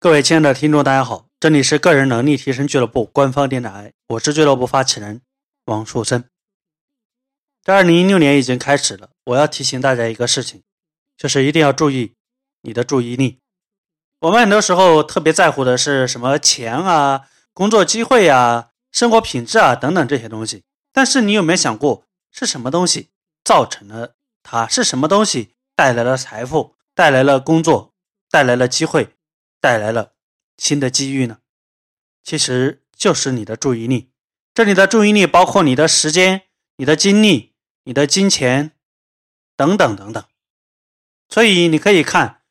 各位亲爱的听众，大家好，这里是个人能力提升俱乐部官方电台，我是俱乐部发起人王树森。这二零一六年已经开始了，我要提醒大家一个事情，就是一定要注意你的注意力。我们很多时候特别在乎的是什么钱啊、工作机会啊、生活品质啊等等这些东西，但是你有没有想过，是什么东西造成了它？是什么东西带来了财富、带来了工作、带来了机会？带来了新的机遇呢，其实就是你的注意力。这里的注意力包括你的时间、你的精力、你的金钱等等等等。所以你可以看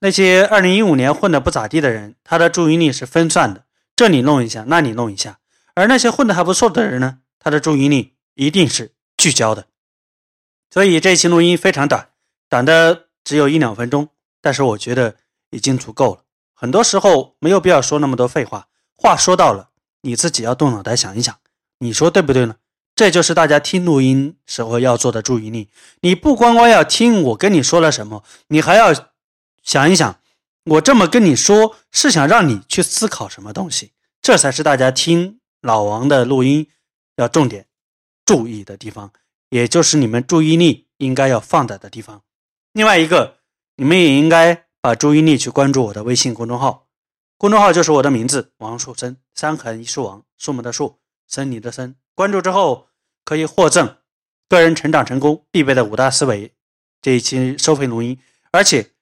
那些二零一五年混的不咋地的人，他的注意力是分散的，这里弄一下，那里弄一下。而那些混的还不错的人呢，他的注意力一定是聚焦的。所以这期录音非常短，短的只有一两分钟，但是我觉得已经足够了。很多时候没有必要说那么多废话，话说到了，你自己要动脑袋想一想，你说对不对呢？这就是大家听录音时候要做的注意力。你不光光要听我跟你说了什么，你还要想一想，我这么跟你说是想让你去思考什么东西，这才是大家听老王的录音要重点注意的地方，也就是你们注意力应该要放在的地方。另外一个，你们也应该。把注意力去关注我的微信公众号，公众号就是我的名字王树森，三横一竖王，树木的树，森林的森。关注之后可以获赠个人成长成功必备的五大思维这一期收费录音，而且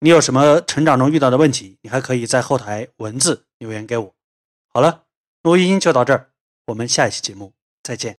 你有什么成长中遇到的问题，你还可以在后台文字留言给我。好了，录音就到这儿，我们下一期节目再见。